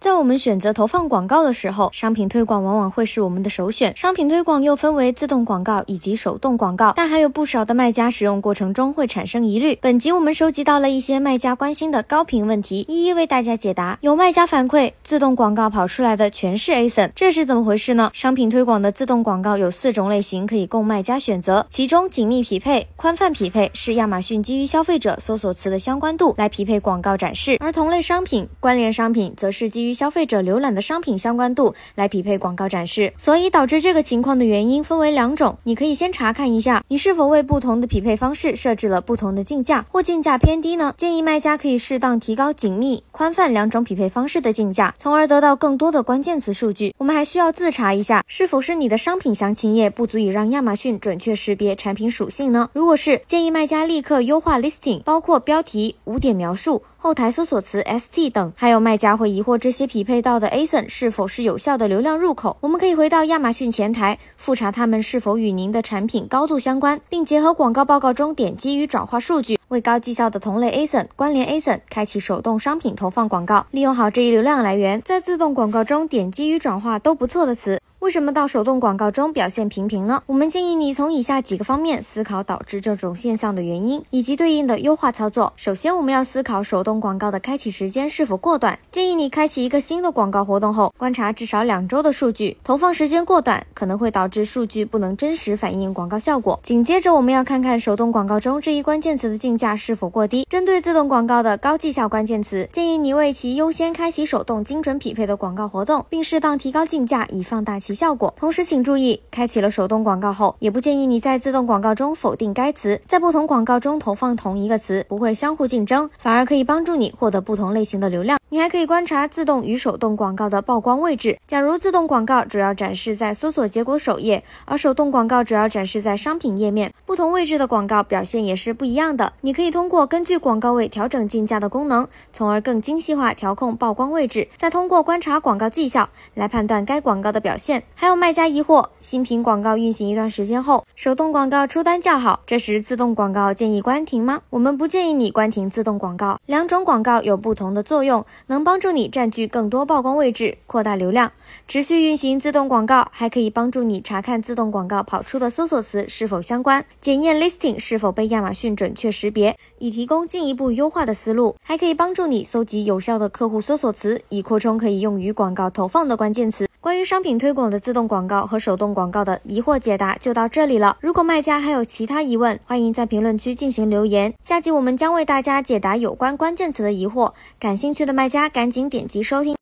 在我们选择投放广告的时候，商品推广往往会是我们的首选。商品推广又分为自动广告以及手动广告，但还有不少的卖家使用过程中会产生疑虑。本集我们收集到了一些卖家关心的高频问题，一一为大家解答。有卖家反馈，自动广告跑出来的全是 ASIN，这是怎么回事呢？商品推广的自动广告有四种类型可以供卖家选择，其中紧密匹配、宽泛匹配是亚马逊基于消费者搜索词的相关度来匹配广告展示，而同类商品、关联商品则是基于消费者浏览的商品相关度来匹配广告展示，所以导致这个情况的原因分为两种。你可以先查看一下，你是否为不同的匹配方式设置了不同的竞价，或竞价偏低呢？建议卖家可以适当提高紧密、宽泛两种匹配方式的竞价，从而得到更多的关键词数据。我们还需要自查一下，是否是你的商品详情页不足以让亚马逊准确识别产品属性呢？如果是，建议卖家立刻优化 listing，包括标题、五点描述。后台搜索词 ST 等，还有卖家会疑惑这些匹配到的 ASIN 是否是有效的流量入口。我们可以回到亚马逊前台复查它们是否与您的产品高度相关，并结合广告报告中点击与转化数据，为高绩效的同类 ASIN、关联 ASIN 开启手动商品投放广告。利用好这一流量来源，在自动广告中点击与转化都不错的词。为什么到手动广告中表现平平呢？我们建议你从以下几个方面思考导致这种现象的原因以及对应的优化操作。首先，我们要思考手动广告的开启时间是否过短。建议你开启一个新的广告活动后，观察至少两周的数据。投放时间过短，可能会导致数据不能真实反映广告效果。紧接着，我们要看看手动广告中这一关键词的竞价是否过低。针对自动广告的高绩效关键词，建议你为其优先开启手动精准匹配的广告活动，并适当提高竞价，以放大其效果。同时，请注意，开启了手动广告后，也不建议你在自动广告中否定该词。在不同广告中投放同一个词，不会相互竞争，反而可以帮助你获得不同类型的流量。你还可以观察自动与手动广告的曝光位置。假如自动广告主要展示在搜索结果首页，而手动广告主要展示在商品页面，不同位置的广告表现也是不一样的。你可以通过根据广告位调整竞价的功能，从而更精细化调控曝光位置，再通过观察广告绩效来判断该广告的表现。还有卖家疑惑，新品广告运行一段时间后，手动广告出单较好，这时自动广告建议关停吗？我们不建议你关停自动广告，两种广告有不同的作用。能帮助你占据更多曝光位置，扩大流量。持续运行自动广告还可以帮助你查看自动广告跑出的搜索词是否相关，检验 listing 是否被亚马逊准确识别，以提供进一步优化的思路。还可以帮助你搜集有效的客户搜索词，以扩充可以用于广告投放的关键词。关于商品推广的自动广告和手动广告的疑惑解答就到这里了。如果卖家还有其他疑问，欢迎在评论区进行留言。下集我们将为大家解答有关关键词的疑惑，感兴趣的卖家赶紧点击收听。